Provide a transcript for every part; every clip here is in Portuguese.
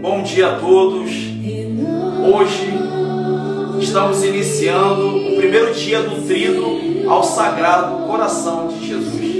Bom dia a todos. Hoje estamos iniciando o primeiro dia do Trino ao Sagrado Coração de Jesus.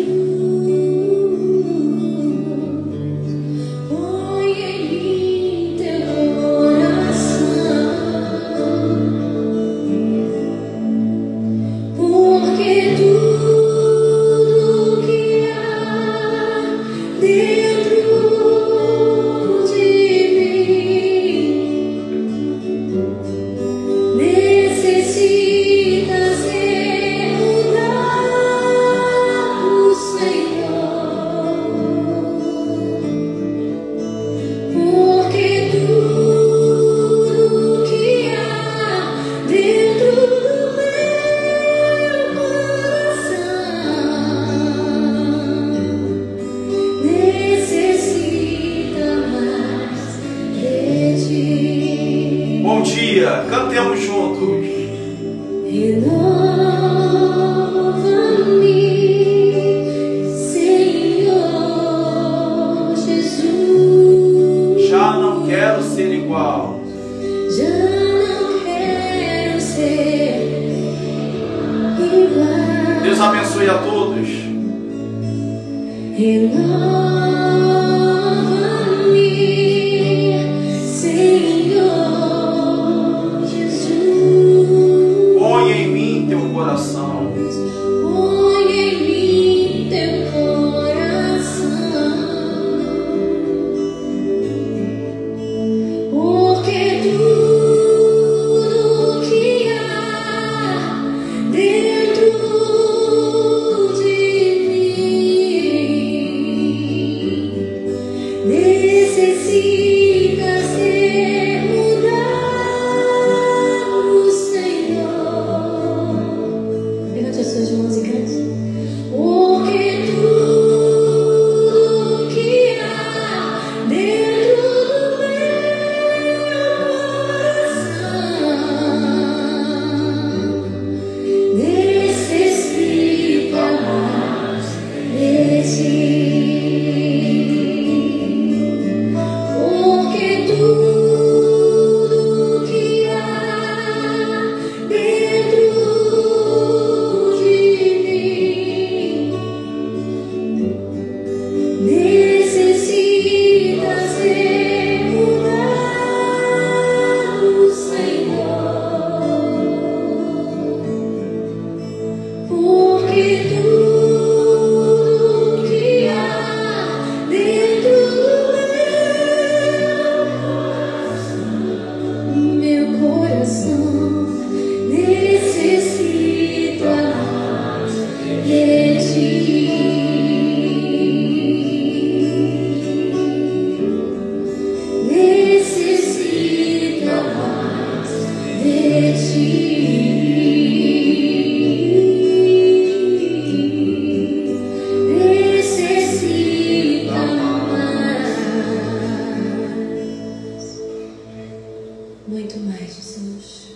Muito mais, Jesus.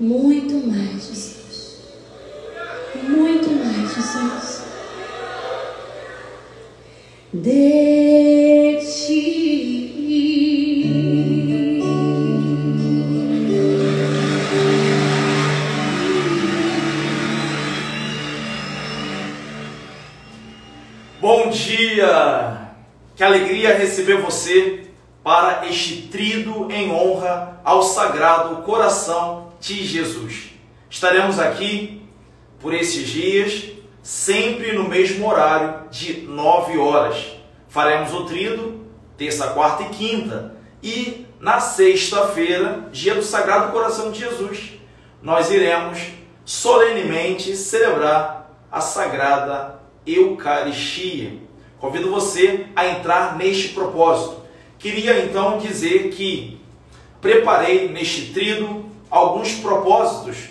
Muito mais, Jesus. Muito mais, Jesus. De Sagrado Coração de Jesus. Estaremos aqui por esses dias, sempre no mesmo horário de 9 horas. Faremos o trido terça, quarta e quinta. E na sexta-feira, dia do Sagrado Coração de Jesus, nós iremos solenemente celebrar a Sagrada Eucaristia. Convido você a entrar neste propósito. Queria então dizer que preparei neste trido alguns propósitos,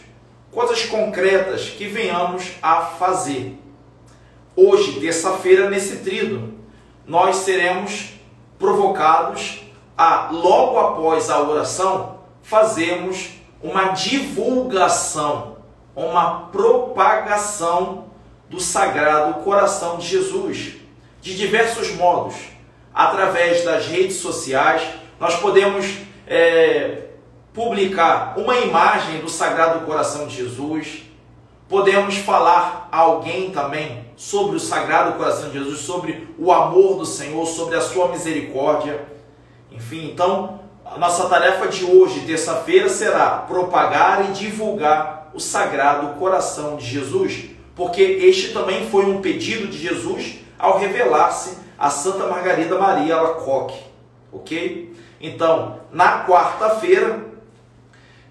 coisas concretas que venhamos a fazer. Hoje, terça-feira, nesse trido, nós seremos provocados a, logo após a oração, fazermos uma divulgação, uma propagação do Sagrado Coração de Jesus, de diversos modos, através das redes sociais, nós podemos é, publicar uma imagem do Sagrado Coração de Jesus, podemos falar a alguém também sobre o Sagrado Coração de Jesus, sobre o amor do Senhor, sobre a sua misericórdia. Enfim, então, a nossa tarefa de hoje, terça-feira, será propagar e divulgar o Sagrado Coração de Jesus, porque este também foi um pedido de Jesus ao revelar-se a Santa Margarida Maria Alacoque, ok? Então, na quarta-feira,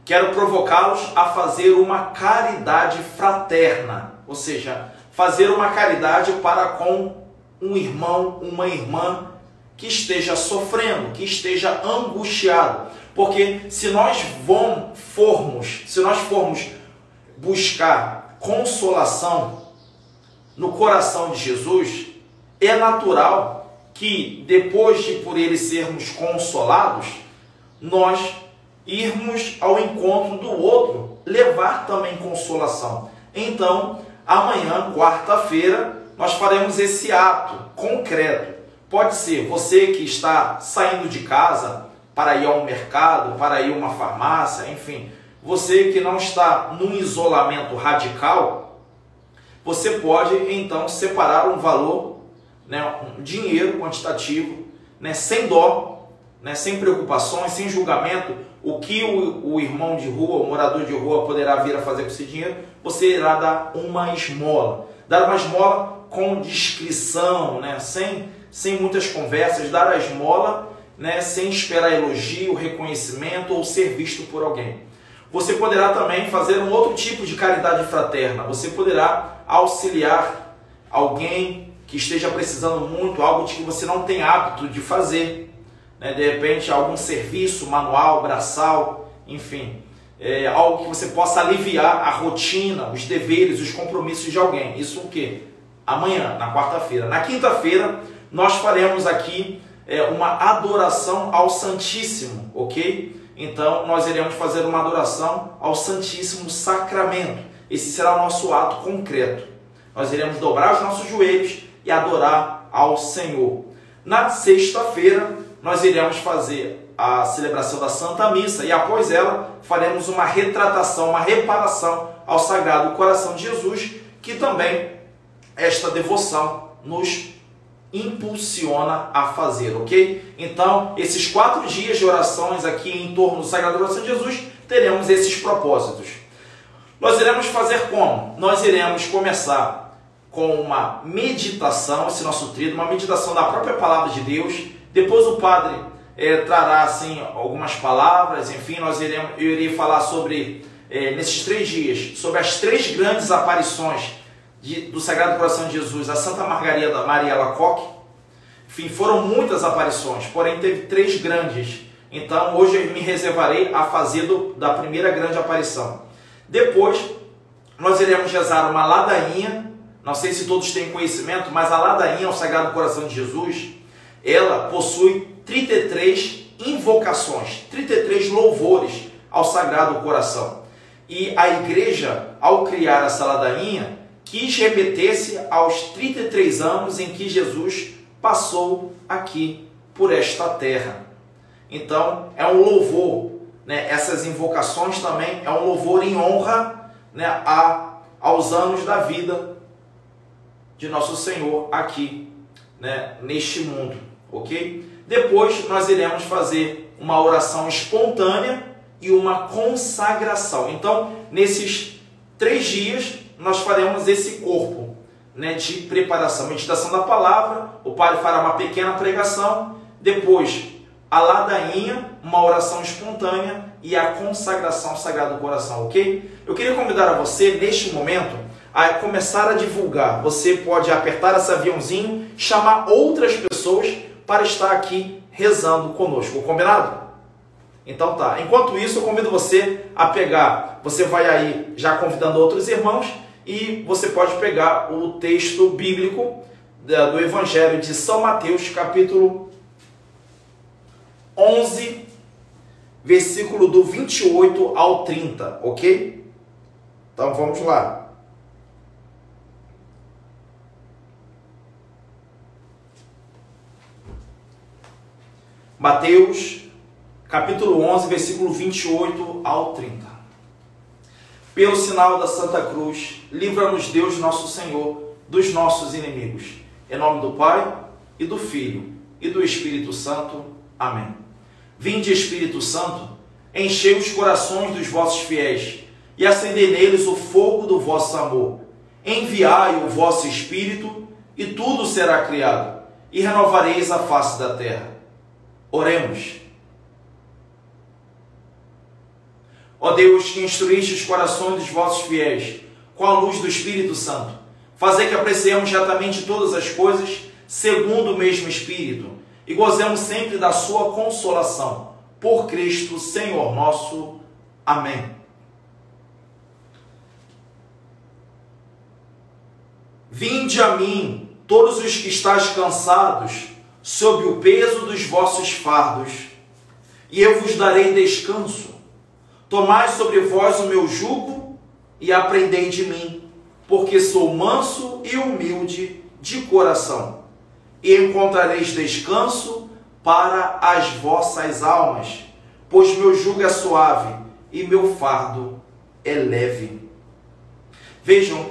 quero provocá-los a fazer uma caridade fraterna, ou seja, fazer uma caridade para com um irmão, uma irmã que esteja sofrendo, que esteja angustiado. Porque se nós formos, se nós formos buscar consolação no coração de Jesus, é natural que depois de por ele sermos consolados, nós irmos ao encontro do outro, levar também consolação. Então, amanhã, quarta-feira, nós faremos esse ato concreto. Pode ser você que está saindo de casa para ir ao mercado, para ir a uma farmácia, enfim, você que não está num isolamento radical, você pode então separar um valor, né, um dinheiro quantitativo, né, sem dó, né, sem preocupações, sem julgamento, o que o, o irmão de rua, o morador de rua poderá vir a fazer com esse dinheiro, você irá dar uma esmola. Dar uma esmola com discrição, né, sem, sem muitas conversas, dar a esmola né, sem esperar elogio, reconhecimento ou ser visto por alguém. Você poderá também fazer um outro tipo de caridade fraterna. Você poderá auxiliar alguém que esteja precisando muito, algo que você não tem hábito de fazer. Né? De repente, algum serviço manual, braçal, enfim. É, algo que você possa aliviar a rotina, os deveres, os compromissos de alguém. Isso o quê? Amanhã, na quarta-feira. Na quinta-feira, nós faremos aqui é, uma adoração ao Santíssimo, ok? Então, nós iremos fazer uma adoração ao Santíssimo Sacramento. Esse será o nosso ato concreto. Nós iremos dobrar os nossos joelhos e adorar ao Senhor. Na sexta-feira, nós iremos fazer a celebração da Santa Missa e após ela faremos uma retratação, uma reparação ao Sagrado Coração de Jesus, que também esta devoção nos impulsiona a fazer, ok? Então, esses quatro dias de orações aqui em torno do Sagrado Coração de Jesus, teremos esses propósitos. Nós iremos fazer como? Nós iremos começar com uma meditação, esse nosso tríduo, uma meditação da própria palavra de Deus. Depois o padre é, trará assim algumas palavras, enfim, nós iremos, eu irei falar sobre é, nesses três dias sobre as três grandes aparições de, do Sagrado Coração de Jesus a Santa Margarida Maria Lacoque. Enfim, foram muitas aparições, porém teve três grandes. Então hoje eu me reservarei a fazer do, da primeira grande aparição. Depois nós iremos rezar uma ladainha. Não sei se todos têm conhecimento, mas a ladainha ao Sagrado Coração de Jesus, ela possui 33 invocações, 33 louvores ao Sagrado Coração. E a igreja, ao criar essa ladainha, quis remeter-se aos 33 anos em que Jesus passou aqui por esta terra. Então, é um louvor, né? essas invocações também é um louvor em honra né? a, aos anos da vida de nosso Senhor aqui né? neste mundo, ok? Depois nós iremos fazer uma oração espontânea e uma consagração. Então, nesses três dias, nós faremos esse corpo né, de preparação. Meditação da palavra, o padre fará uma pequena pregação, depois a ladainha, uma oração espontânea e a consagração ao Sagrado Coração, ok? Eu queria convidar a você, neste momento, a começar a divulgar. Você pode apertar esse aviãozinho, chamar outras pessoas para estar aqui rezando conosco, combinado? Então tá. Enquanto isso, eu convido você a pegar, você vai aí já convidando outros irmãos e você pode pegar o texto bíblico do Evangelho de São Mateus, capítulo 11, versículo do 28 ao 30, ok? Então vamos lá. Mateus capítulo 11, versículo 28 ao 30. Pelo sinal da Santa Cruz, livra-nos Deus nosso Senhor dos nossos inimigos. Em nome do Pai, e do Filho, e do Espírito Santo. Amém. Vinde, Espírito Santo, enchei os corações dos vossos fiéis e acendei neles o fogo do vosso amor. Enviai o vosso Espírito, e tudo será criado, e renovareis a face da terra. Oremos. Ó Deus, que instruíste os corações dos vossos fiéis com a luz do Espírito Santo, fazer que apreciemos retamente todas as coisas segundo o mesmo Espírito e gozemos sempre da sua consolação. Por Cristo, Senhor nosso. Amém. Vinde a mim, todos os que estáis cansados, sob o peso dos vossos fardos, e eu vos darei descanso. Tomai sobre vós o meu jugo e aprendei de mim, porque sou manso e humilde de coração, e encontrareis descanso para as vossas almas, pois meu jugo é suave e meu fardo é leve. Vejam,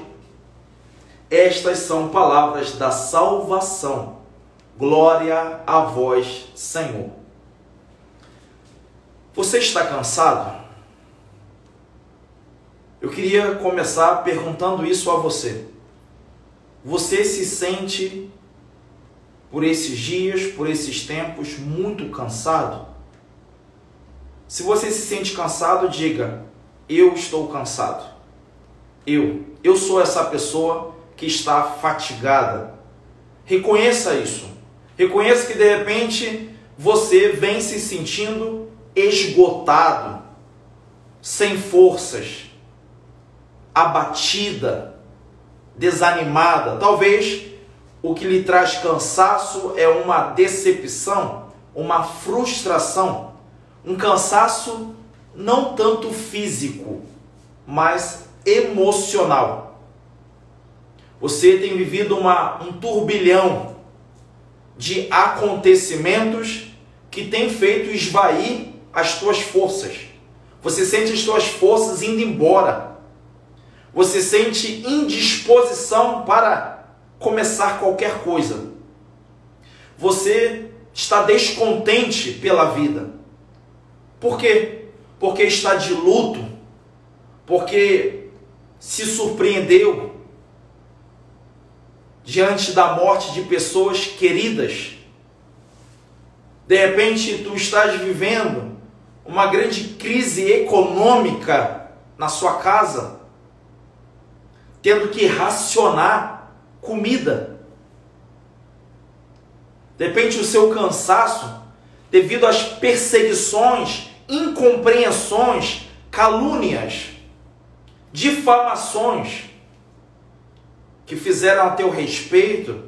estas são palavras da salvação. Glória a vós, Senhor. Você está cansado? Eu queria começar perguntando isso a você. Você se sente, por esses dias, por esses tempos, muito cansado? Se você se sente cansado, diga: Eu estou cansado. Eu, eu sou essa pessoa que está fatigada. Reconheça isso. Reconheça que de repente você vem se sentindo esgotado, sem forças abatida, desanimada. Talvez o que lhe traz cansaço é uma decepção, uma frustração, um cansaço não tanto físico, mas emocional. Você tem vivido uma, um turbilhão de acontecimentos que tem feito esvair as tuas forças. Você sente as tuas forças indo embora você sente indisposição para começar qualquer coisa. Você está descontente pela vida. Por quê? Porque está de luto, porque se surpreendeu diante da morte de pessoas queridas. De repente, tu estás vivendo uma grande crise econômica na sua casa tendo que racionar comida. Depende do seu cansaço, devido às perseguições, incompreensões, calúnias, difamações que fizeram a teu respeito.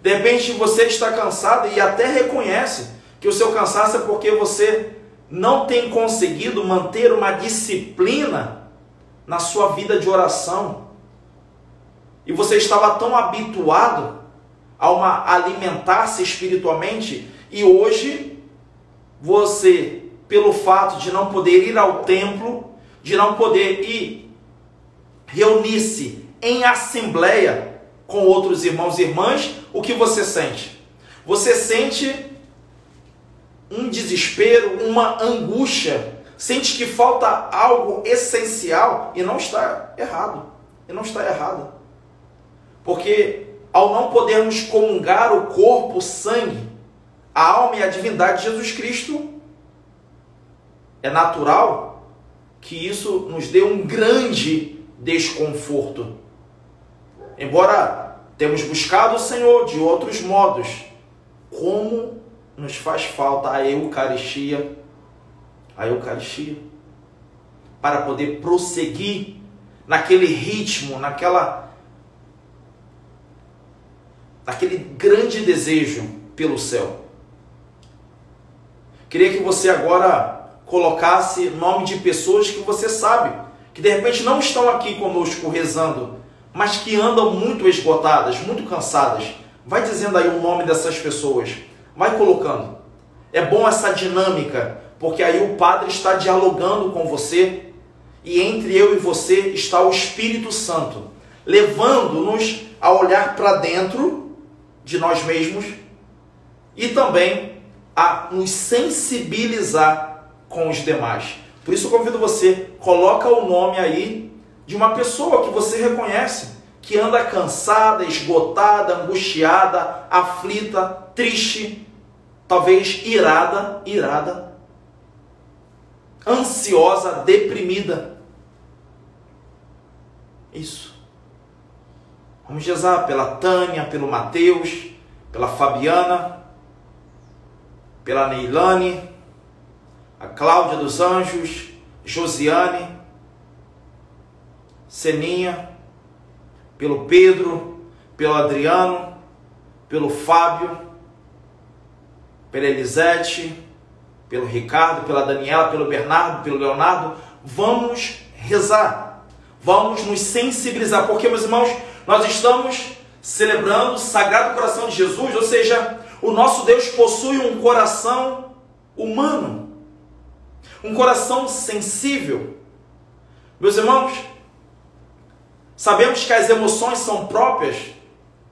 De repente você está cansado e até reconhece que o seu cansaço é porque você não tem conseguido manter uma disciplina na sua vida de oração. E você estava tão habituado a uma alimentar-se espiritualmente e hoje você, pelo fato de não poder ir ao templo, de não poder ir reunir-se em assembleia com outros irmãos e irmãs, o que você sente? Você sente um desespero, uma angústia sente que falta algo essencial e não está errado. E não está errado. Porque ao não podermos comungar o corpo, o sangue, a alma e a divindade de Jesus Cristo, é natural que isso nos dê um grande desconforto. Embora temos buscado o Senhor de outros modos, como nos faz falta a Eucaristia a Eucaristia, para poder prosseguir naquele ritmo, naquela naquele grande desejo pelo céu. Queria que você agora colocasse nome de pessoas que você sabe que de repente não estão aqui conosco rezando, mas que andam muito esgotadas, muito cansadas. Vai dizendo aí o nome dessas pessoas. Vai colocando. É bom essa dinâmica, porque aí o Padre está dialogando com você e entre eu e você está o Espírito Santo, levando-nos a olhar para dentro de nós mesmos e também a nos sensibilizar com os demais. Por isso eu convido você, coloca o nome aí de uma pessoa que você reconhece, que anda cansada, esgotada, angustiada, aflita, triste, talvez irada, irada, ansiosa, deprimida. Isso. Vamos rezar pela Tânia, pelo Mateus, pela Fabiana, pela Neilane, a Cláudia dos Anjos, Josiane, Seninha, pelo Pedro, pelo Adriano, pelo Fábio, pela Elisete, pelo Ricardo, pela Daniela, pelo Bernardo, pelo Leonardo. Vamos rezar, vamos nos sensibilizar, porque, meus irmãos, nós estamos celebrando o Sagrado Coração de Jesus, ou seja, o nosso Deus possui um coração humano, um coração sensível. Meus irmãos, sabemos que as emoções são próprias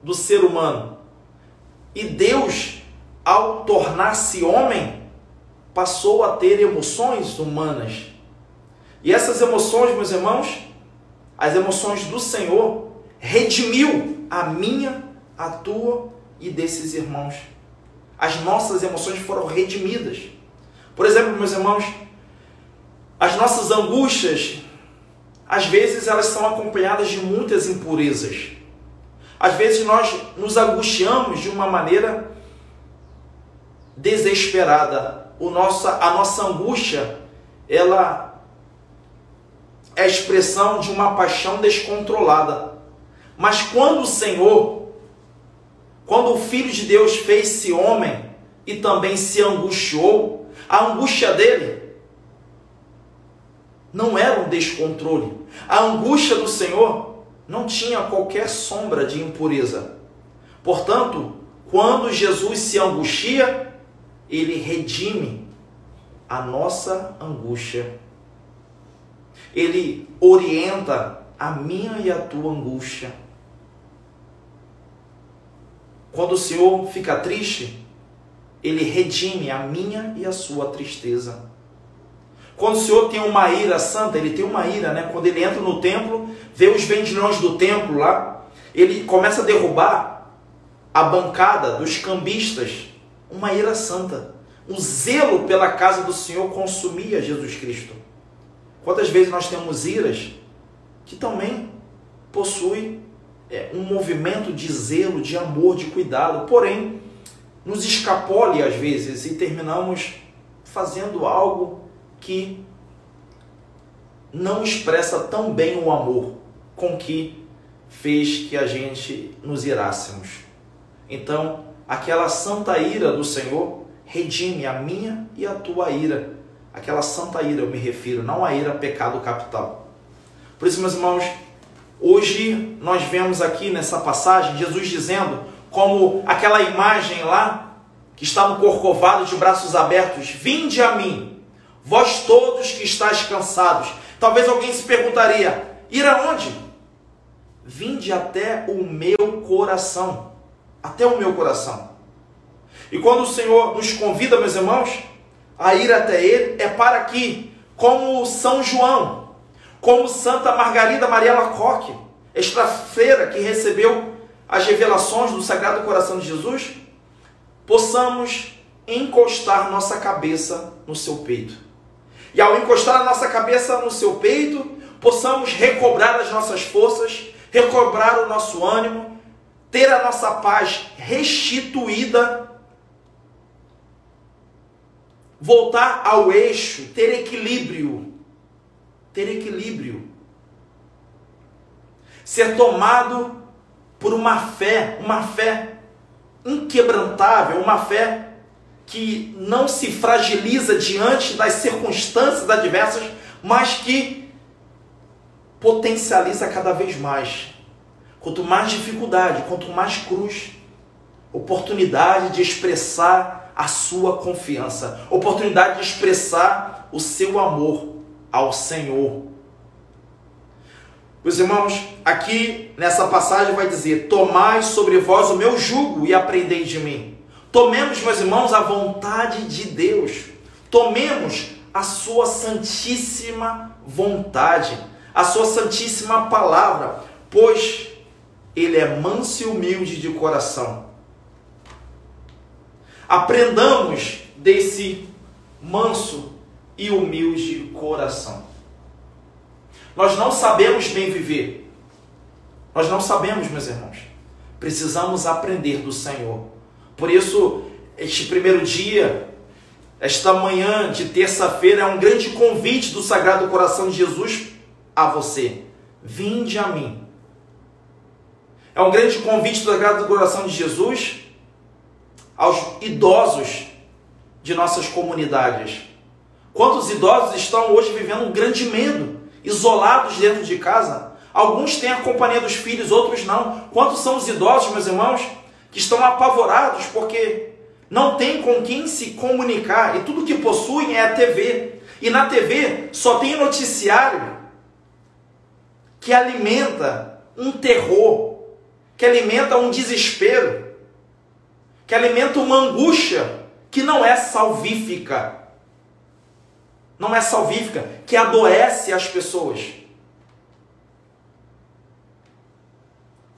do ser humano. E Deus, ao tornar-se homem, passou a ter emoções humanas. E essas emoções, meus irmãos, as emoções do Senhor, redimiu a minha, a tua e desses irmãos. As nossas emoções foram redimidas. Por exemplo, meus irmãos, as nossas angústias, às vezes elas são acompanhadas de muitas impurezas. Às vezes nós nos angustiamos de uma maneira desesperada. O nossa, a nossa angústia, ela é a expressão de uma paixão descontrolada. Mas quando o Senhor, quando o Filho de Deus fez-se homem e também se angustiou, a angústia dele não era um descontrole. A angústia do Senhor não tinha qualquer sombra de impureza. Portanto, quando Jesus se angustia, ele redime a nossa angústia. Ele orienta a minha e a tua angústia. Quando o Senhor fica triste, ele redime a minha e a sua tristeza. Quando o Senhor tem uma ira santa, ele tem uma ira, né? Quando ele entra no templo, vê os vendilhões do templo lá, ele começa a derrubar a bancada dos cambistas. Uma ira santa. O zelo pela casa do Senhor consumia Jesus Cristo. Quantas vezes nós temos iras que também possuem é, um movimento de zelo, de amor, de cuidado, porém nos escapole às vezes e terminamos fazendo algo que não expressa tão bem o amor com que fez que a gente nos irássemos. Então, aquela santa ira do Senhor redime a minha e a tua ira. Aquela santa ira eu me refiro, não a ira pecado capital. Por isso, meus irmãos, hoje nós vemos aqui nessa passagem Jesus dizendo como aquela imagem lá que está no corcovado de braços abertos: Vinde a mim, Vós todos que estáis cansados. Talvez alguém se perguntaria: ir aonde? Vinde até o meu coração. Até o meu coração. E quando o Senhor nos convida, meus irmãos, a ir até Ele, é para que, como São João, como Santa Margarida Maria Lacoque, esta freira que recebeu as revelações do Sagrado Coração de Jesus, possamos encostar nossa cabeça no seu peito e ao encostar a nossa cabeça no seu peito, possamos recobrar as nossas forças, recobrar o nosso ânimo, ter a nossa paz restituída, voltar ao eixo, ter equilíbrio, ter equilíbrio, ser tomado por uma fé, uma fé inquebrantável, uma fé que não se fragiliza diante das circunstâncias adversas, mas que potencializa cada vez mais. Quanto mais dificuldade, quanto mais cruz, oportunidade de expressar a sua confiança, oportunidade de expressar o seu amor ao Senhor. Meus irmãos, aqui nessa passagem vai dizer: Tomai sobre vós o meu jugo e aprendei de mim. Tomemos, meus irmãos, a vontade de Deus. Tomemos a sua santíssima vontade, a sua santíssima palavra, pois ele é manso e humilde de coração. Aprendamos desse manso e humilde coração. Nós não sabemos bem viver. Nós não sabemos, meus irmãos. Precisamos aprender do Senhor. Por isso, este primeiro dia, esta manhã de terça-feira, é um grande convite do Sagrado Coração de Jesus a você. Vinde a mim. É um grande convite do Sagrado Coração de Jesus aos idosos de nossas comunidades. Quantos idosos estão hoje vivendo um grande medo, isolados dentro de casa? Alguns têm a companhia dos filhos, outros não. Quantos são os idosos, meus irmãos, que estão apavorados porque não tem com quem se comunicar e tudo que possuem é a TV. E na TV só tem noticiário que alimenta um terror, que alimenta um desespero, que alimenta uma angústia que não é salvífica. Não é salvífica, que adoece as pessoas.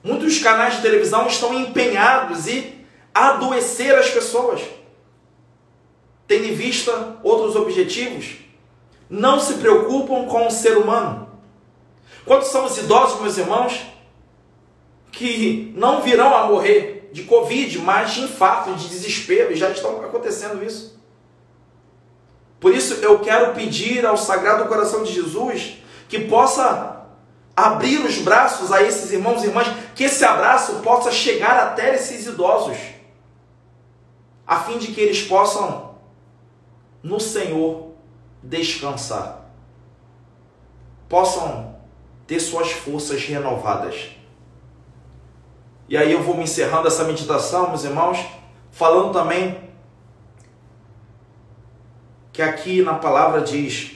Muitos canais de televisão estão empenhados em adoecer as pessoas. Tendo em vista outros objetivos, não se preocupam com o ser humano. Quantos são os idosos, meus irmãos, que não virão a morrer de Covid, mas de infarto, de desespero, e já estão acontecendo isso. Por isso eu quero pedir ao Sagrado Coração de Jesus que possa abrir os braços a esses irmãos e irmãs, que esse abraço possa chegar até esses idosos, a fim de que eles possam, no Senhor, descansar, possam ter suas forças renovadas. E aí eu vou me encerrando essa meditação, meus irmãos, falando também que aqui na palavra diz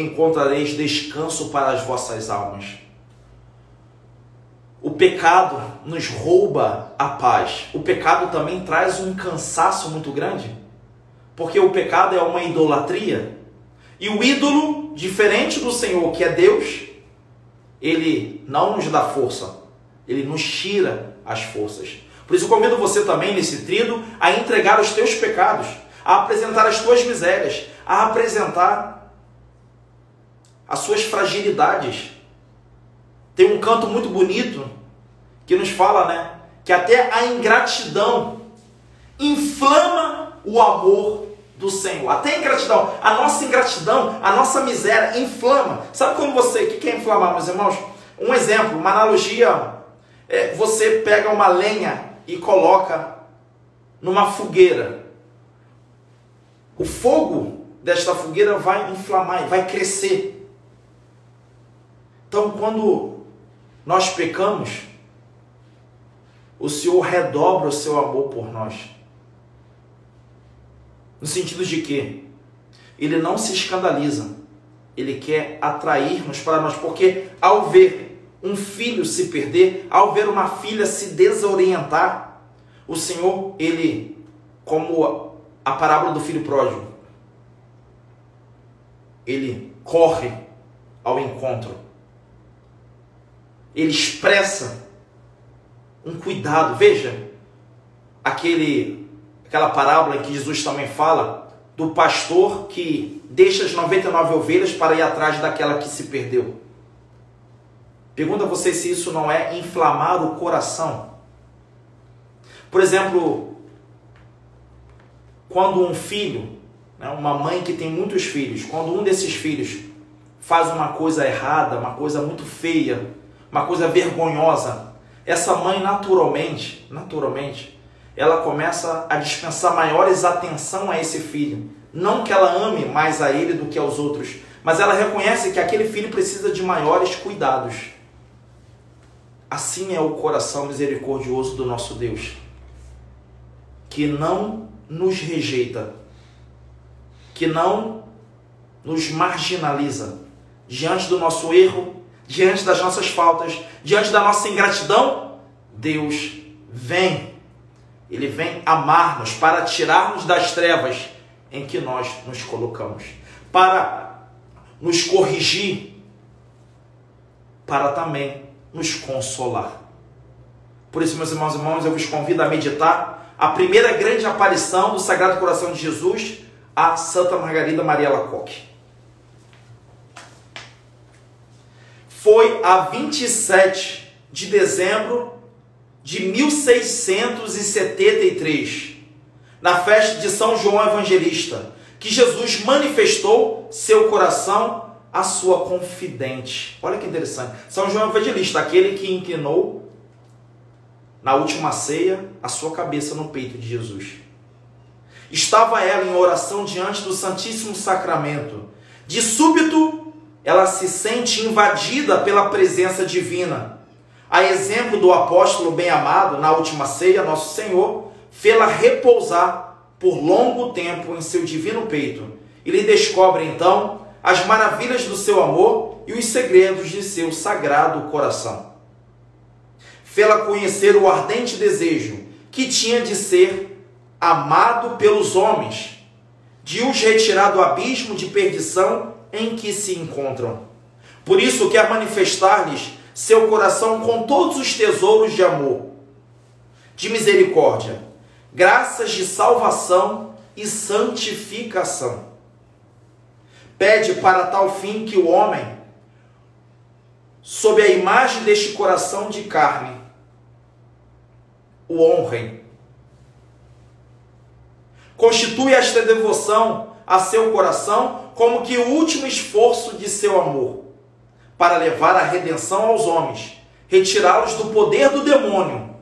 encontrareis descanso para as vossas almas. O pecado nos rouba a paz. O pecado também traz um cansaço muito grande, porque o pecado é uma idolatria. E o ídolo, diferente do Senhor, que é Deus, ele não nos dá força, ele nos tira as forças. Por isso, convido você também nesse trido a entregar os teus pecados, a apresentar as tuas misérias, a apresentar as suas fragilidades. Tem um canto muito bonito que nos fala, né, que até a ingratidão inflama o amor do Senhor. Até a ingratidão, a nossa ingratidão, a nossa miséria inflama. Sabe quando você, o que é inflamar, meus irmãos? Um exemplo, uma analogia, é, você pega uma lenha e coloca numa fogueira. O fogo desta fogueira vai inflamar, vai crescer. Então, quando nós pecamos, o Senhor redobra o seu amor por nós. No sentido de que ele não se escandaliza, ele quer atrair-nos para nós, porque ao ver um filho se perder, ao ver uma filha se desorientar, o Senhor, ele, como a parábola do filho pródigo, ele corre ao encontro ele expressa um cuidado. Veja, aquele, aquela parábola que Jesus também fala do pastor que deixa as 99 ovelhas para ir atrás daquela que se perdeu. Pergunta a você se isso não é inflamar o coração. Por exemplo, quando um filho, né, uma mãe que tem muitos filhos, quando um desses filhos faz uma coisa errada, uma coisa muito feia, uma coisa vergonhosa. Essa mãe naturalmente, naturalmente, ela começa a dispensar maiores atenção a esse filho. Não que ela ame mais a ele do que aos outros, mas ela reconhece que aquele filho precisa de maiores cuidados. Assim é o coração misericordioso do nosso Deus, que não nos rejeita, que não nos marginaliza diante do nosso erro, diante das nossas faltas, diante da nossa ingratidão. Deus vem, Ele vem amar-nos para tirar-nos das trevas em que nós nos colocamos, para nos corrigir, para também nos consolar. Por isso, meus irmãos e irmãos, eu vos convido a meditar a primeira grande aparição do Sagrado Coração de Jesus a Santa Margarida Maria Lacoque. Foi a 27 de dezembro de 1673, na festa de São João Evangelista, que Jesus manifestou seu coração à sua confidente. Olha que interessante. São João Evangelista, aquele que inclinou na última ceia a sua cabeça no peito de Jesus. Estava ela em oração diante do Santíssimo Sacramento. De súbito, ela se sente invadida pela presença divina. A exemplo do apóstolo bem-amado, na última ceia, nosso Senhor, fê-la repousar por longo tempo em seu divino peito. E lhe descobre então as maravilhas do seu amor e os segredos de seu sagrado coração. Fê-la conhecer o ardente desejo que tinha de ser amado pelos homens, de os retirar do abismo de perdição em que se encontram. Por isso quer manifestar-lhes seu coração com todos os tesouros de amor, de misericórdia, graças de salvação e santificação. Pede para tal fim que o homem, sob a imagem deste coração de carne, o honrem Constitui esta devoção a seu coração como que o último esforço de seu amor, para levar a redenção aos homens, retirá-los do poder do demônio,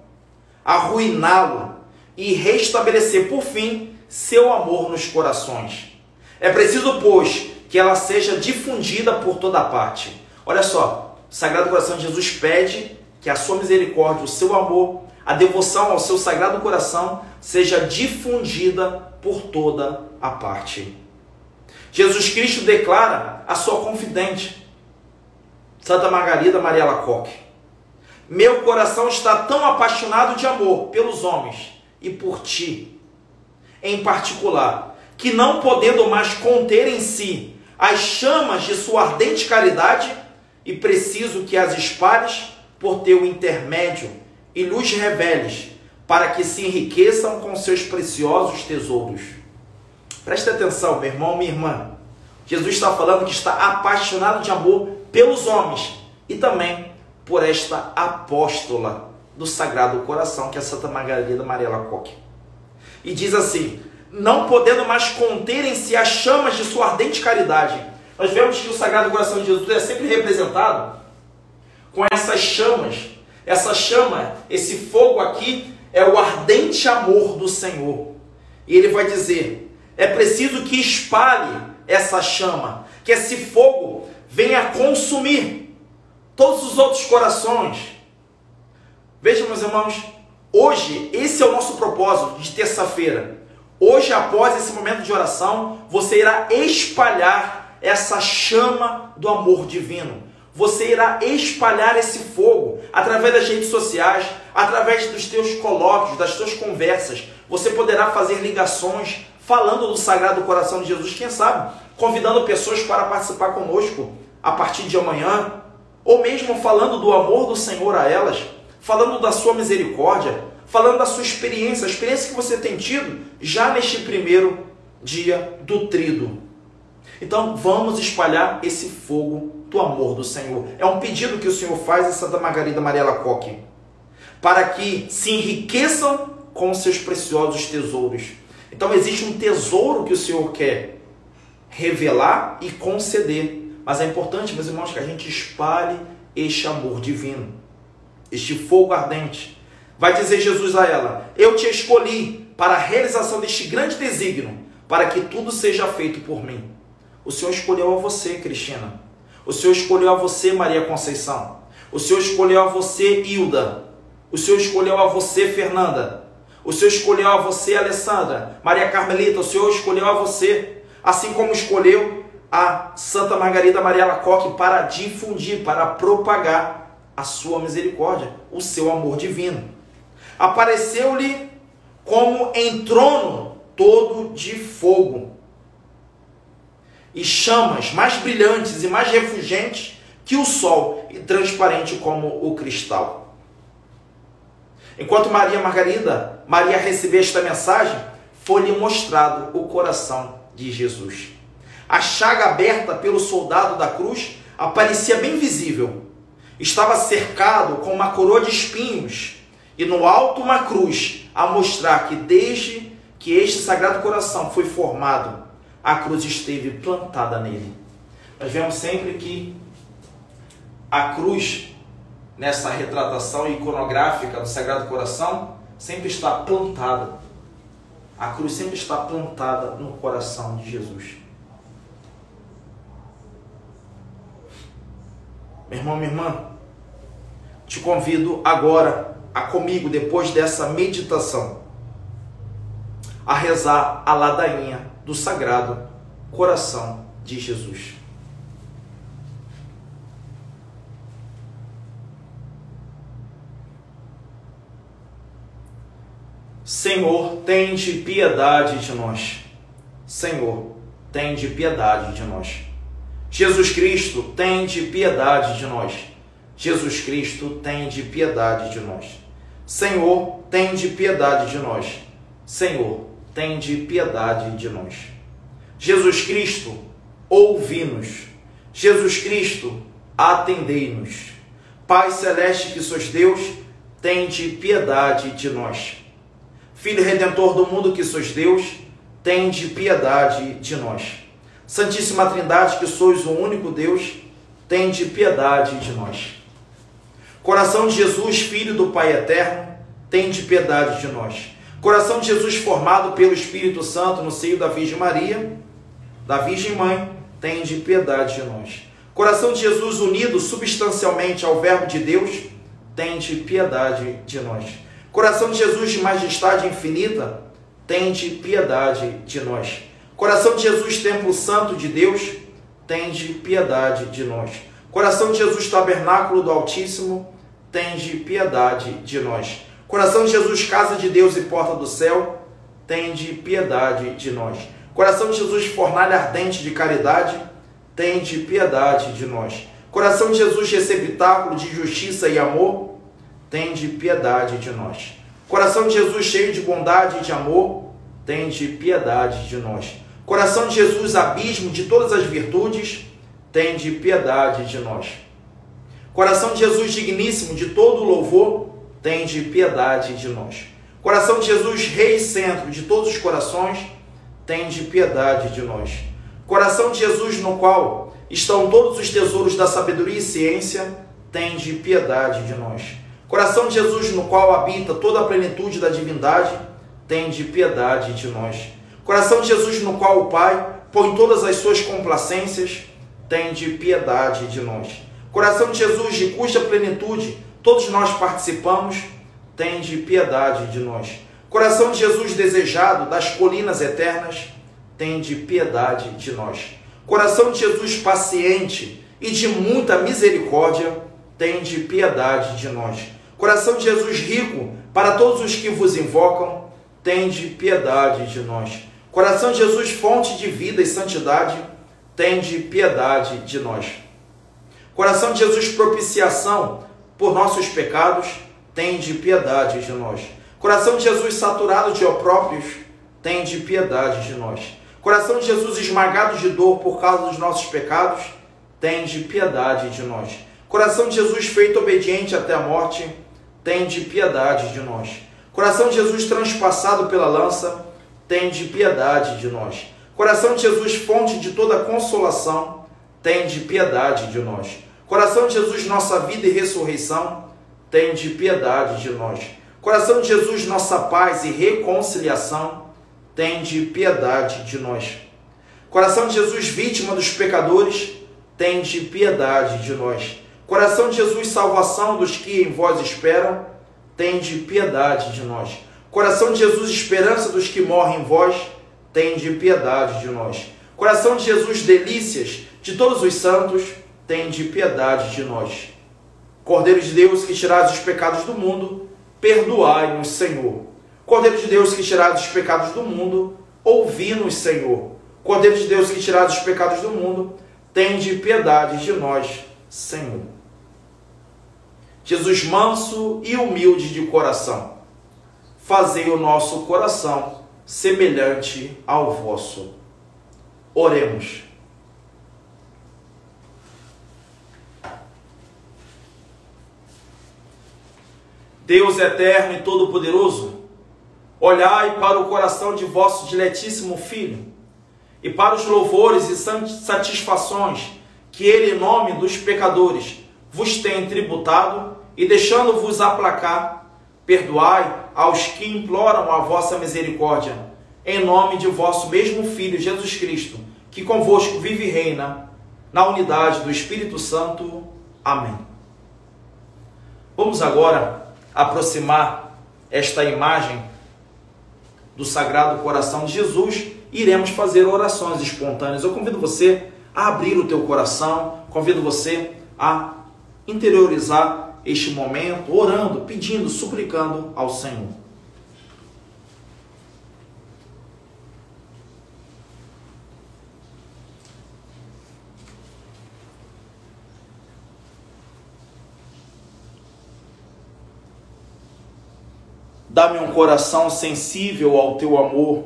arruiná-lo e restabelecer por fim seu amor nos corações. É preciso, pois, que ela seja difundida por toda parte. Olha só, o Sagrado Coração de Jesus pede que a sua misericórdia, o seu amor, a devoção ao seu Sagrado Coração seja difundida por toda a parte. Jesus Cristo declara a sua confidente, Santa Margarida Maria Lacoque: Meu coração está tão apaixonado de amor pelos homens e por ti, em particular, que não podendo mais conter em si as chamas de sua ardente caridade, e preciso que as espalhes por teu intermédio e lhes reveles para que se enriqueçam com seus preciosos tesouros. Preste atenção, meu irmão, minha irmã. Jesus está falando que está apaixonado de amor pelos homens e também por esta apóstola do Sagrado Coração, que é Santa Margarida Maria Lacoque. E diz assim: não podendo mais conter em si as chamas de sua ardente caridade. Nós vemos que o Sagrado Coração de Jesus é sempre representado com essas chamas. Essa chama, esse fogo aqui, é o ardente amor do Senhor. E ele vai dizer: é preciso que espalhe essa chama, que esse fogo venha consumir todos os outros corações. Veja, meus irmãos, hoje, esse é o nosso propósito de terça-feira. Hoje, após esse momento de oração, você irá espalhar essa chama do amor divino você irá espalhar esse fogo através das redes sociais, através dos teus colóquios, das tuas conversas. Você poderá fazer ligações falando do Sagrado Coração de Jesus, quem sabe, convidando pessoas para participar conosco a partir de amanhã, ou mesmo falando do amor do Senhor a elas, falando da sua misericórdia, falando da sua experiência, a experiência que você tem tido já neste primeiro dia do trido. Então vamos espalhar esse fogo do amor do Senhor. É um pedido que o Senhor faz a Santa Margarida Maria Lacoque, para que se enriqueçam com seus preciosos tesouros. Então existe um tesouro que o Senhor quer revelar e conceder. Mas é importante, meus irmãos, que a gente espalhe este amor divino, este fogo ardente. Vai dizer Jesus a ela: Eu te escolhi para a realização deste grande desígnio, para que tudo seja feito por mim. O Senhor escolheu a você, Cristina. O Senhor escolheu a você, Maria Conceição. O Senhor escolheu a você, Hilda. O Senhor escolheu a você, Fernanda. O Senhor escolheu a você, Alessandra. Maria Carmelita, o Senhor escolheu a você. Assim como escolheu a Santa Margarida Maria Lacoque para difundir, para propagar a sua misericórdia, o seu amor divino. Apareceu-lhe como em trono todo de fogo e chamas mais brilhantes e mais refulgentes que o sol e transparente como o cristal. Enquanto Maria Margarida, Maria recebeu esta mensagem, foi-lhe mostrado o coração de Jesus. A chaga aberta pelo soldado da cruz aparecia bem visível. Estava cercado com uma coroa de espinhos e no alto uma cruz a mostrar que desde que este sagrado coração foi formado, a cruz esteve plantada nele. Nós vemos sempre que a cruz, nessa retratação iconográfica do Sagrado Coração, sempre está plantada. A cruz sempre está plantada no coração de Jesus. Meu irmão, minha irmã, te convido agora a comigo, depois dessa meditação, a rezar a ladainha do Sagrado Coração de Jesus. Senhor, tende piedade de nós. Senhor, tende piedade de nós. Jesus Cristo, tende piedade de nós. Jesus Cristo, tende piedade de nós. Senhor, tende piedade de nós. Senhor, tende piedade de nós. Jesus Cristo, ouvi-nos. Jesus Cristo, atendei-nos. Pai celeste que sois Deus, tende piedade de nós. Filho redentor do mundo que sois Deus, tende piedade de nós. Santíssima Trindade que sois o único Deus, tende piedade de nós. Coração de Jesus, Filho do Pai eterno, tende piedade de nós. Coração de Jesus formado pelo Espírito Santo no seio da Virgem Maria, da Virgem Mãe, tende piedade de nós. Coração de Jesus unido substancialmente ao Verbo de Deus, tende piedade de nós. Coração de Jesus de majestade infinita, tende piedade de nós. Coração de Jesus, templo santo de Deus, tende piedade de nós. Coração de Jesus, tabernáculo do Altíssimo, tende piedade de nós. Coração de Jesus, casa de Deus e porta do céu, tende piedade de nós. Coração de Jesus, fornalha ardente de caridade, tende piedade de nós. Coração de Jesus, receptáculo de justiça e amor, tende piedade de nós. Coração de Jesus, cheio de bondade e de amor, tende piedade de nós. Coração de Jesus, abismo de todas as virtudes, tende piedade de nós. Coração de Jesus, digníssimo de todo louvor, tende piedade de nós. Coração de Jesus, Rei e centro de todos os corações, tende piedade de nós. Coração de Jesus, no qual estão todos os tesouros da sabedoria e ciência, tende piedade de nós. Coração de Jesus, no qual habita toda a plenitude da divindade, tende piedade de nós. Coração de Jesus, no qual o Pai põe todas as suas complacências, tende piedade de nós. Coração de Jesus, de cuja plenitude todos nós participamos, tende piedade de nós. Coração de Jesus desejado das colinas eternas, tende piedade de nós. Coração de Jesus paciente e de muita misericórdia, tende piedade de nós. Coração de Jesus rico para todos os que vos invocam, tende piedade de nós. Coração de Jesus fonte de vida e santidade, tende piedade de nós. Coração de Jesus propiciação por nossos pecados, tende piedade de nós. Coração de Jesus saturado de opróprios, tende piedade de nós. Coração de Jesus esmagado de dor por causa dos nossos pecados, tende piedade de nós. Coração de Jesus feito obediente até a morte, tende piedade de nós. Coração de Jesus transpassado pela lança, tende piedade de nós. Coração de Jesus fonte de toda consolação, tende piedade de nós. Coração de Jesus, nossa vida e ressurreição, tende piedade de nós. Coração de Jesus, nossa paz e reconciliação, tende piedade de nós. Coração de Jesus, vítima dos pecadores, tende piedade de nós. Coração de Jesus, salvação dos que em vós esperam, tende piedade de nós. Coração de Jesus, esperança dos que morrem em vós, tende piedade de nós. Coração de Jesus, delícias de todos os santos, tende piedade de nós. Cordeiro de Deus, que tirais os pecados do mundo, perdoai-nos, Senhor. Cordeiro de Deus, que tirais os pecados do mundo, ouvi-nos, Senhor. Cordeiro de Deus, que tirais os pecados do mundo, tende piedade de nós, Senhor. Jesus manso e humilde de coração, fazei o nosso coração semelhante ao vosso. Oremos. Deus eterno e todo-poderoso, olhai para o coração de vosso diletíssimo Filho e para os louvores e satisfações que ele, em nome dos pecadores, vos tem tributado e deixando-vos aplacar, perdoai aos que imploram a vossa misericórdia, em nome de vosso mesmo Filho Jesus Cristo, que convosco vive e reina, na unidade do Espírito Santo. Amém. Vamos agora aproximar esta imagem do Sagrado Coração de Jesus, iremos fazer orações espontâneas. Eu convido você a abrir o teu coração, convido você a interiorizar este momento, orando, pedindo, suplicando ao Senhor. Dá-me um coração sensível ao teu amor,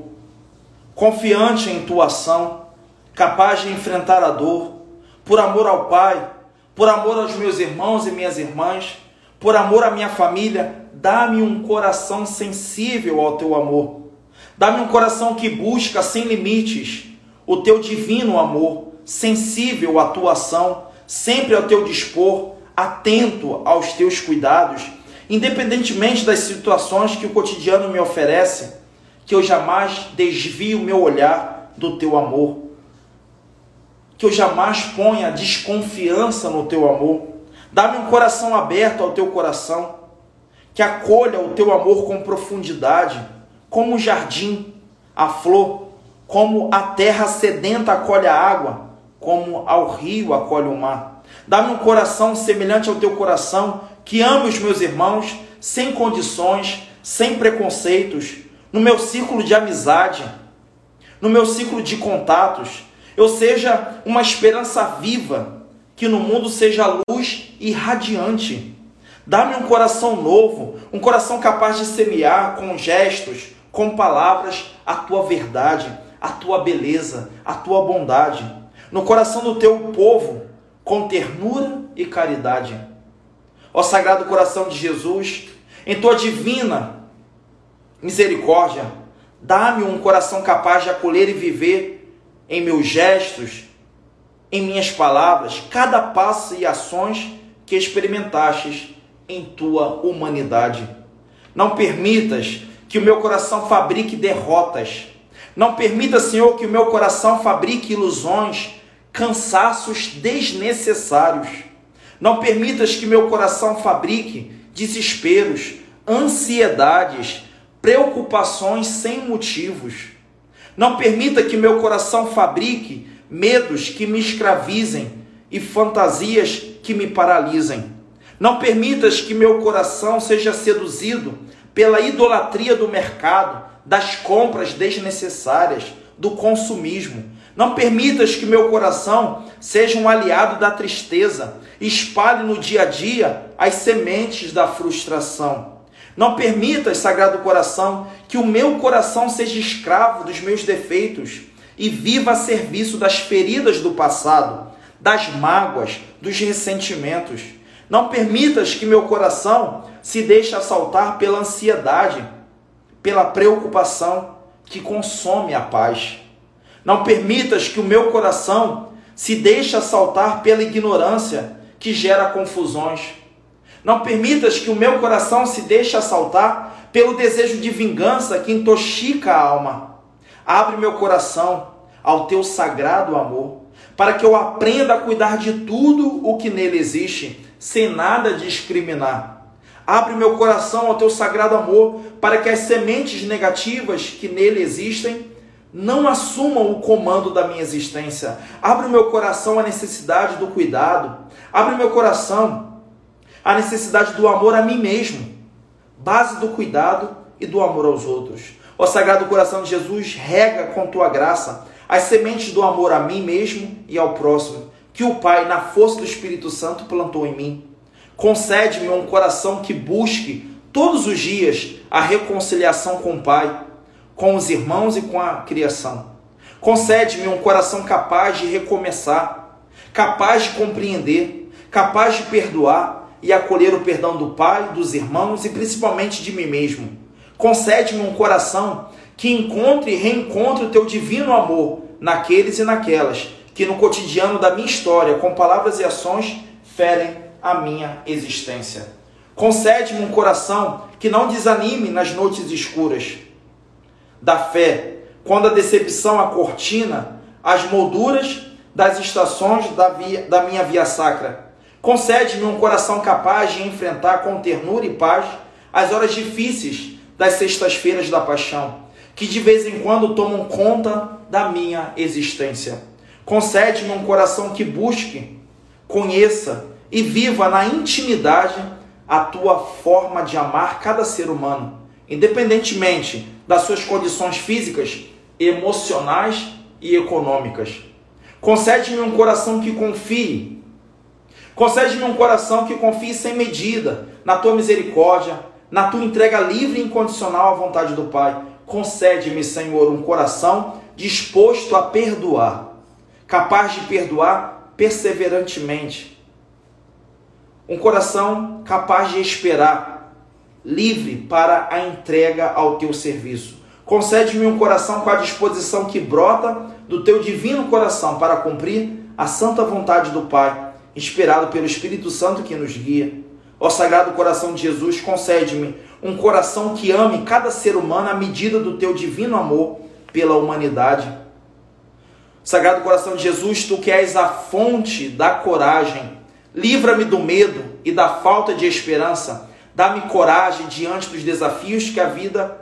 confiante em tua ação, capaz de enfrentar a dor, por amor ao Pai, por amor aos meus irmãos e minhas irmãs, por amor à minha família, dá-me um coração sensível ao teu amor. Dá-me um coração que busca sem limites o teu divino amor, sensível à tua ação, sempre ao teu dispor, atento aos teus cuidados Independentemente das situações que o cotidiano me oferece, que eu jamais desvie o meu olhar do teu amor, que eu jamais ponha desconfiança no teu amor. Dá-me um coração aberto ao teu coração, que acolha o teu amor com profundidade, como o jardim, a flor, como a terra sedenta acolhe a água, como ao rio acolhe o mar. Dá-me um coração semelhante ao teu coração, que ame os meus irmãos sem condições, sem preconceitos, no meu círculo de amizade, no meu círculo de contatos, eu seja uma esperança viva, que no mundo seja luz e radiante. Dá-me um coração novo, um coração capaz de semear com gestos, com palavras, a tua verdade, a tua beleza, a tua bondade. No coração do teu povo, com ternura e caridade Ó Sagrado Coração de Jesus, em tua divina misericórdia, dá-me um coração capaz de acolher e viver em meus gestos, em minhas palavras, cada passo e ações que experimentastes em tua humanidade. Não permitas que o meu coração fabrique derrotas. Não permita, Senhor, que o meu coração fabrique ilusões, cansaços desnecessários. Não permitas que meu coração fabrique desesperos, ansiedades, preocupações sem motivos. Não permita que meu coração fabrique medos que me escravizem e fantasias que me paralisem. Não permitas que meu coração seja seduzido pela idolatria do mercado, das compras desnecessárias, do consumismo. Não permitas que meu coração seja um aliado da tristeza, espalhe no dia a dia as sementes da frustração. Não permitas, Sagrado Coração, que o meu coração seja escravo dos meus defeitos e viva a serviço das feridas do passado, das mágoas, dos ressentimentos. Não permitas que meu coração se deixe assaltar pela ansiedade, pela preocupação que consome a paz. Não permitas que o meu coração se deixe assaltar pela ignorância que gera confusões. Não permitas que o meu coração se deixe assaltar pelo desejo de vingança que intoxica a alma. Abre meu coração ao teu sagrado amor, para que eu aprenda a cuidar de tudo o que nele existe, sem nada discriminar. Abre meu coração ao teu sagrado amor, para que as sementes negativas que nele existem não assumam o comando da minha existência. Abre meu coração à necessidade do cuidado. Abre meu coração à necessidade do amor a mim mesmo, base do cuidado e do amor aos outros. Ó Sagrado Coração de Jesus, rega com tua graça as sementes do amor a mim mesmo e ao próximo, que o Pai, na força do Espírito Santo, plantou em mim. Concede-me um coração que busque todos os dias a reconciliação com o Pai, com os irmãos e com a criação. Concede-me um coração capaz de recomeçar, capaz de compreender, capaz de perdoar e acolher o perdão do Pai, dos irmãos e principalmente de mim mesmo. Concede-me um coração que encontre e reencontre o teu divino amor naqueles e naquelas que no cotidiano da minha história, com palavras e ações, ferem a minha existência. Concede-me um coração que não desanime nas noites escuras da fé, quando a decepção a cortina as molduras das estações da, via, da minha via sacra. Concede-me um coração capaz de enfrentar com ternura e paz as horas difíceis das sextas-feiras da paixão que de vez em quando tomam conta da minha existência. Concede-me um coração que busque, conheça e viva na intimidade a tua forma de amar cada ser humano, independentemente das suas condições físicas, emocionais e econômicas. Concede-me um coração que confie. Concede-me um coração que confie sem medida na tua misericórdia, na tua entrega livre e incondicional à vontade do Pai Concede-me, Senhor, um coração disposto a perdoar, capaz de perdoar perseverantemente. Um coração capaz de esperar, livre para a entrega ao teu serviço. Concede-me um coração com a disposição que brota do teu divino coração para cumprir a santa vontade do Pai, inspirado pelo Espírito Santo que nos guia. Ó Sagrado Coração de Jesus, concede-me um coração que ame cada ser humano à medida do teu divino amor pela humanidade. Sagrado coração de Jesus, tu que és a fonte da coragem, livra-me do medo e da falta de esperança. Dá-me coragem diante dos desafios que a vida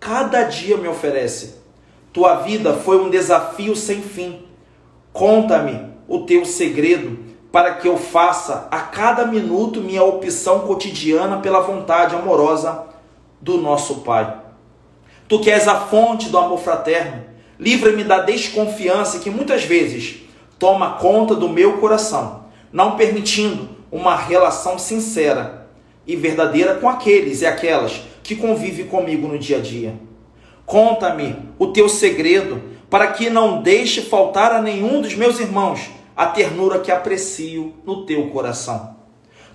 cada dia me oferece. Tua vida foi um desafio sem fim. Conta-me o teu segredo para que eu faça a cada minuto minha opção cotidiana pela vontade amorosa do nosso Pai. Tu que és a fonte do amor fraterno, livra-me da desconfiança que muitas vezes toma conta do meu coração, não permitindo uma relação sincera e verdadeira com aqueles e aquelas que convivem comigo no dia a dia. Conta-me o teu segredo para que não deixe faltar a nenhum dos meus irmãos a ternura que aprecio no teu coração.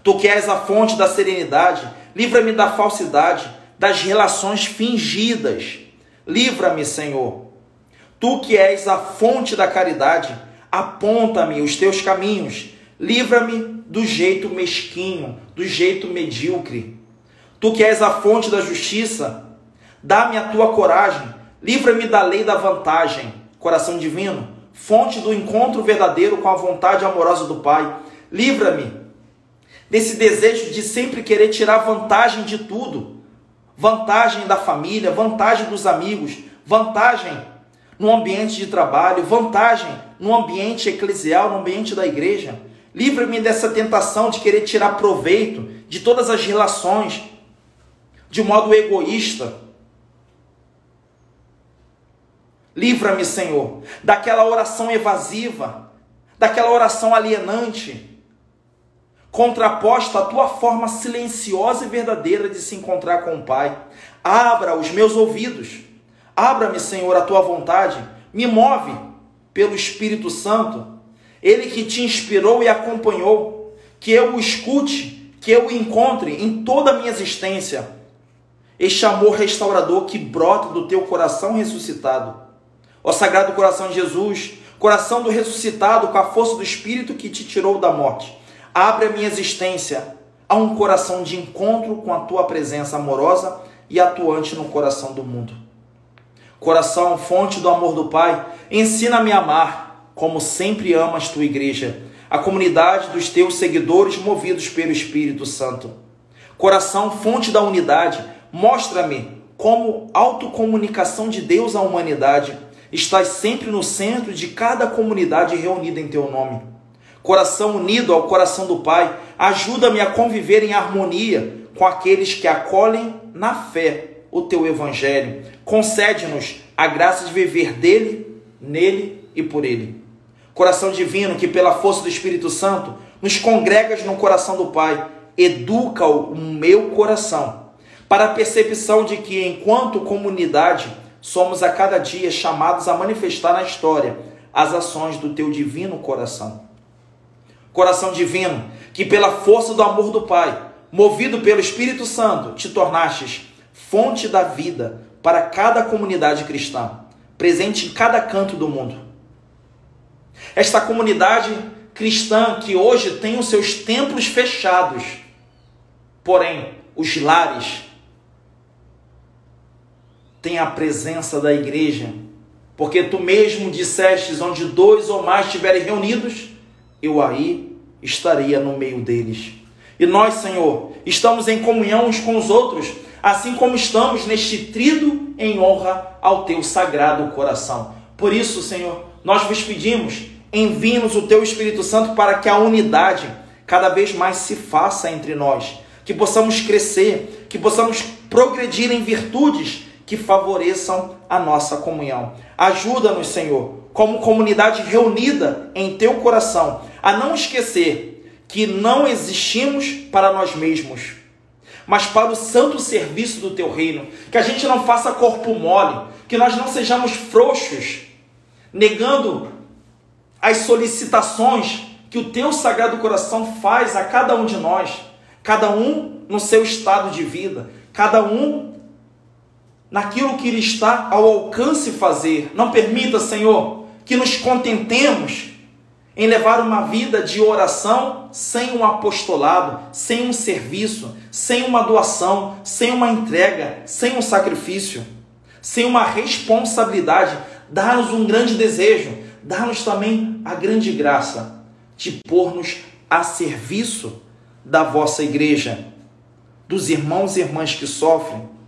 Tu que és a fonte da serenidade, livra-me da falsidade, das relações fingidas. Livra-me, Senhor. Tu que és a fonte da caridade, aponta-me os teus caminhos. Livra-me do jeito mesquinho, do jeito medíocre. Tu que és a fonte da justiça, dá-me a tua coragem. Livra-me da lei da vantagem. Coração divino, fonte do encontro verdadeiro com a vontade amorosa do Pai. Livra-me desse desejo de sempre querer tirar vantagem de tudo. Vantagem da família, vantagem dos amigos, vantagem no ambiente de trabalho, vantagem no ambiente eclesial, no ambiente da igreja. Livra-me dessa tentação de querer tirar proveito de todas as relações de modo egoísta Livra-me, Senhor, daquela oração evasiva, daquela oração alienante, contraposta à tua forma silenciosa e verdadeira de se encontrar com o Pai. Abra os meus ouvidos, abra-me, Senhor, a tua vontade, me move pelo Espírito Santo, ele que te inspirou e acompanhou, que eu o escute, que eu o encontre em toda a minha existência. Este amor restaurador que brota do teu coração ressuscitado Ó Sagrado Coração de Jesus, coração do ressuscitado com a força do Espírito que te tirou da morte, abre a minha existência a um coração de encontro com a tua presença amorosa e atuante no coração do mundo. Coração, fonte do amor do Pai, ensina-me a amar como sempre amas tua igreja. a comunidade dos teus seguidores movidos pelo Espírito Santo. Coração, fonte da unidade, mostra-me como autocomunicação de Deus à humanidade. Estás sempre no centro de cada comunidade reunida em teu nome. Coração unido ao coração do Pai, ajuda-me a conviver em harmonia com aqueles que acolhem na fé o teu evangelho. Concede-nos a graça de viver dele, nele e por ele. Coração divino que pela força do Espírito Santo nos congregas no coração do Pai, educa o meu coração para a percepção de que enquanto comunidade somos a cada dia chamados a manifestar na história as ações do teu divino coração. Coração divino, que pela força do amor do Pai, movido pelo Espírito Santo, te tornastes fonte da vida para cada comunidade cristã, presente em cada canto do mundo. Esta comunidade cristã que hoje tem os seus templos fechados, porém, os lares têm a presença da igreja, porque tu mesmo dissestes: onde dois ou mais estiverem reunidos, eu aí estaria no meio deles. E nós, Senhor, estamos em comunhão uns com os outros, assim como estamos neste trido em honra ao teu sagrado coração. Por isso, Senhor, nós vos pedimos, envie-nos o teu Espírito Santo para que a unidade cada vez mais se faça entre nós, que possamos crescer, que possamos progredir em virtudes que favoreçam a nossa comunhão. Ajuda-nos, Senhor, como comunidade reunida em teu coração, a não esquecer que não existimos para nós mesmos, mas para o santo serviço do teu reino. Que a gente não faça corpo mole, que nós não sejamos frouxos, negando as solicitações que o teu sagrado coração faz a cada um de nós, cada um no seu estado de vida, cada um naquilo que ele está ao alcance fazer. Não permita, Senhor, que nos contentemos em levar uma vida de oração sem um apostolado, sem um serviço, sem uma doação, sem uma entrega, sem um sacrifício, sem uma responsabilidade. Dá-nos um grande desejo, dá-nos também a grande graça de pôr-nos a serviço da vossa igreja, dos irmãos e irmãs que sofrem.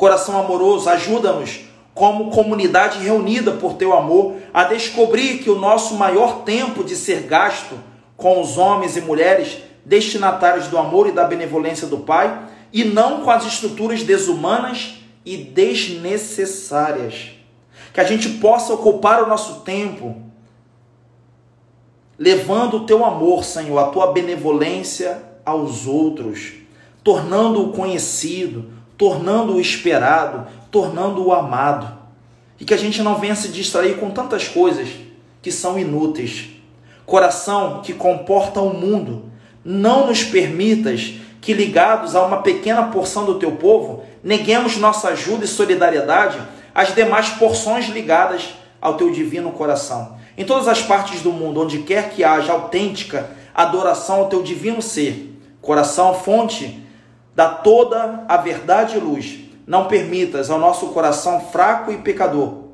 Coração amoroso, ajuda-nos como comunidade reunida por teu amor, a descobrir que o nosso maior tempo de ser gasto com os homens e mulheres destinatários do amor e da benevolência do Pai, e não com as estruturas desumanas e desnecessárias. Que a gente possa ocupar o nosso tempo levando o teu amor, Senhor, a tua benevolência aos outros, tornando-o conhecido, tornando-o esperado, tornando-o amado. E que a gente não venha se distrair com tantas coisas que são inúteis. Coração que comporta o mundo, não nos permitas que, ligados a uma pequena porção do teu povo, neguemos nossa ajuda e solidariedade às demais porções ligadas ao teu divino coração. Em todas as partes do mundo, onde quer que haja autêntica adoração ao teu divino ser, coração fonte da toda a verdade e luz, não permitas ao nosso coração fraco e pecador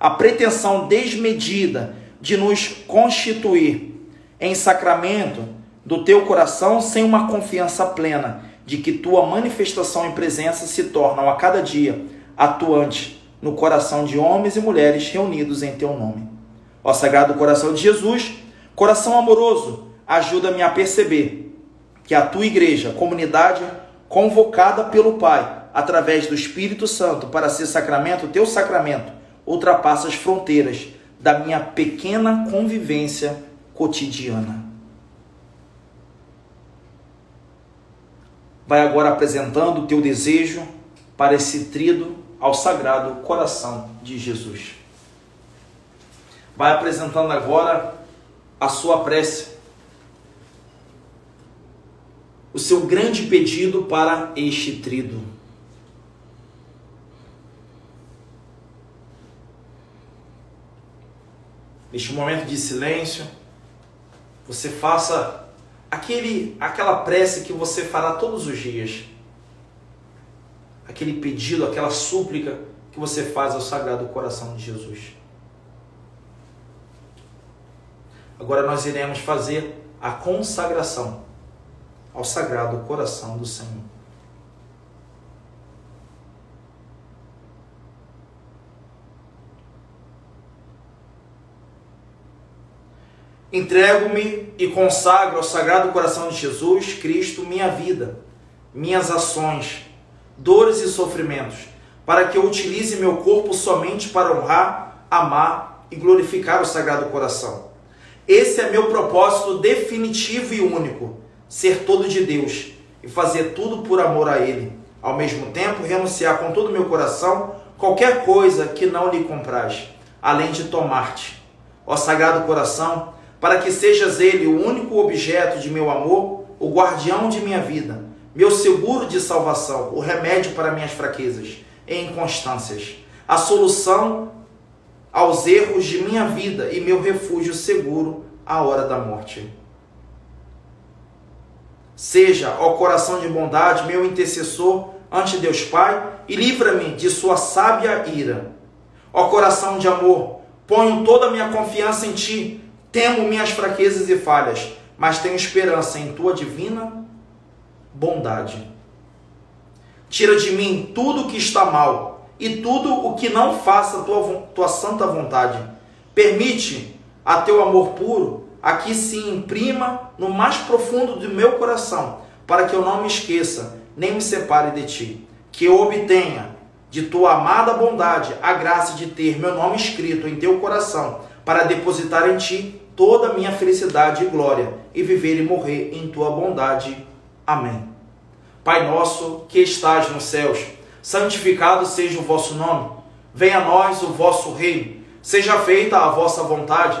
a pretensão desmedida de nos constituir em sacramento do teu coração sem uma confiança plena de que tua manifestação e presença se tornam a cada dia atuante no coração de homens e mulheres reunidos em teu nome. Ó Sagrado Coração de Jesus, coração amoroso, ajuda-me a perceber que a tua igreja, comunidade convocada pelo Pai, através do Espírito Santo para ser sacramento, teu sacramento ultrapassa as fronteiras da minha pequena convivência cotidiana. Vai agora apresentando o teu desejo para esse trido ao sagrado coração de Jesus. Vai apresentando agora a sua prece, o seu grande pedido para este trido. neste momento de silêncio, você faça aquele, aquela prece que você fará todos os dias. Aquele pedido, aquela súplica que você faz ao Sagrado Coração de Jesus. Agora nós iremos fazer a consagração ao sagrado coração do Senhor. Entrego-me e consagro ao Sagrado Coração de Jesus Cristo minha vida, minhas ações, dores e sofrimentos, para que eu utilize meu corpo somente para honrar, amar e glorificar o Sagrado Coração. Esse é meu propósito definitivo e único: ser todo de Deus e fazer tudo por amor a Ele. Ao mesmo tempo, renunciar com todo o meu coração qualquer coisa que não lhe compraz, além de tomar-te. Ó Sagrado Coração, para que sejas ele o único objeto de meu amor, o guardião de minha vida, meu seguro de salvação, o remédio para minhas fraquezas e inconstâncias, a solução aos erros de minha vida e meu refúgio seguro à hora da morte. Seja, ó coração de bondade, meu intercessor ante Deus Pai e livra-me de sua sábia ira. Ó coração de amor, ponho toda a minha confiança em ti Temo minhas fraquezas e falhas, mas tenho esperança em tua divina bondade. Tira de mim tudo o que está mal e tudo o que não faça tua, tua santa vontade. Permite a teu amor puro aqui se imprima no mais profundo do meu coração, para que eu não me esqueça nem me separe de ti. Que eu obtenha de tua amada bondade a graça de ter meu nome escrito em teu coração para depositar em ti toda a minha felicidade e glória e viver e morrer em tua bondade. Amém. Pai nosso que estás nos céus, santificado seja o vosso nome. Venha a nós o vosso reino. Seja feita a vossa vontade,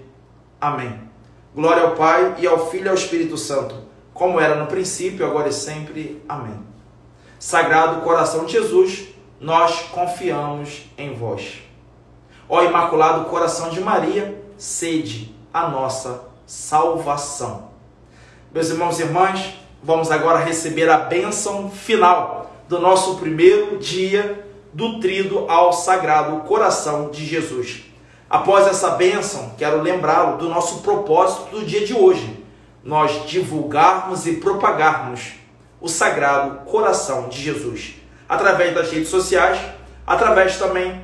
Amém. Glória ao Pai, e ao Filho e ao Espírito Santo, como era no princípio, agora e sempre. Amém. Sagrado coração de Jesus, nós confiamos em vós. Ó Imaculado Coração de Maria, sede a nossa salvação. Meus irmãos e irmãs, vamos agora receber a bênção final do nosso primeiro dia do trido ao Sagrado Coração de Jesus. Após essa bênção, quero lembrá-lo do nosso propósito do dia de hoje: nós divulgarmos e propagarmos o Sagrado Coração de Jesus através das redes sociais, através também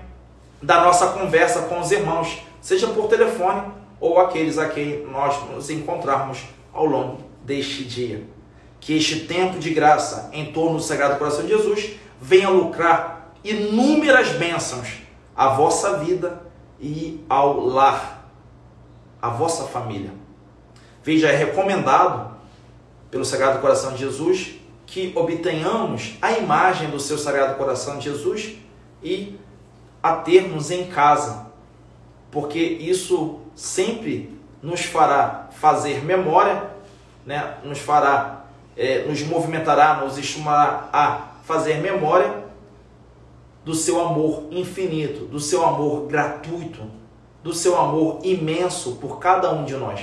da nossa conversa com os irmãos, seja por telefone ou aqueles a quem nós nos encontrarmos ao longo deste dia. Que este tempo de graça em torno do Sagrado Coração de Jesus venha lucrar inúmeras bênçãos à vossa vida e ao lar, à vossa família. Veja, é recomendado pelo Sagrado Coração de Jesus que obtenhamos a imagem do seu Sagrado Coração de Jesus e a termos em casa, porque isso sempre nos fará fazer memória, né? nos fará, é, nos movimentará, nos estimulará a fazer memória do seu amor infinito, do seu amor gratuito, do seu amor imenso por cada um de nós.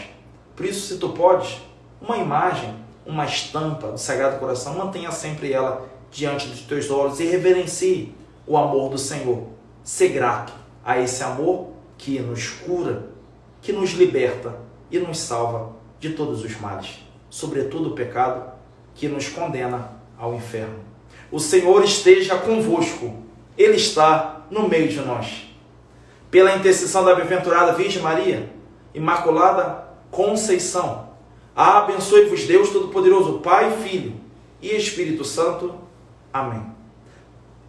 Por isso, se tu podes, uma imagem, uma estampa do Sagrado Coração, mantenha sempre ela diante dos teus olhos e reverencie o amor do Senhor. Ser grato a esse amor que nos cura, que nos liberta e nos salva de todos os males, sobretudo o pecado que nos condena ao inferno. O Senhor esteja convosco, Ele está no meio de nós. Pela intercessão da bem-aventurada Virgem Maria, Imaculada Conceição, abençoe-vos Deus Todo-Poderoso, Pai, Filho e Espírito Santo. Amém.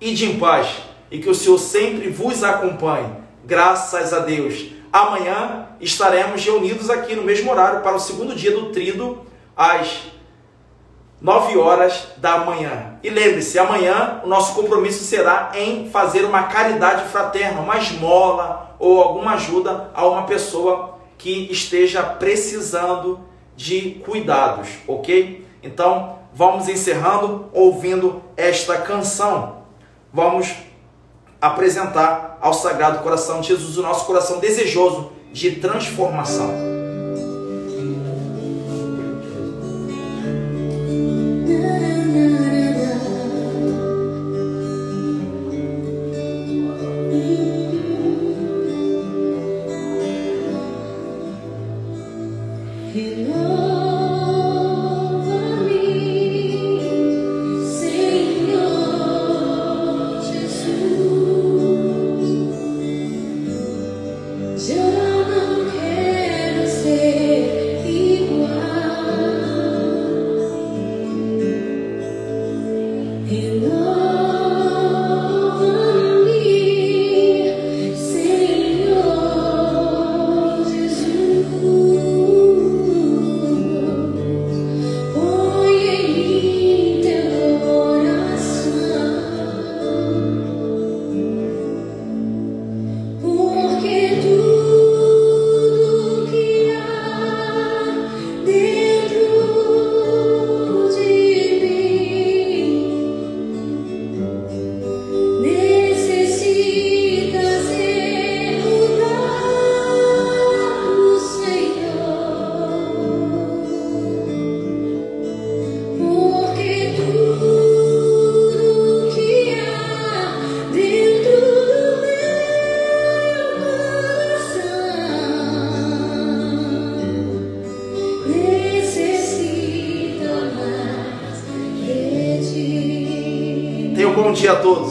Ide em paz e que o Senhor sempre vos acompanhe. Graças a Deus amanhã estaremos reunidos aqui no mesmo horário para o segundo dia do trido, às 9 horas da manhã. E lembre-se, amanhã o nosso compromisso será em fazer uma caridade fraterna, uma esmola ou alguma ajuda a uma pessoa que esteja precisando de cuidados, ok? Então, vamos encerrando ouvindo esta canção. Vamos apresentar ao Sagrado Coração de Jesus o nosso coração desejoso de transformação.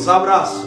Abraço.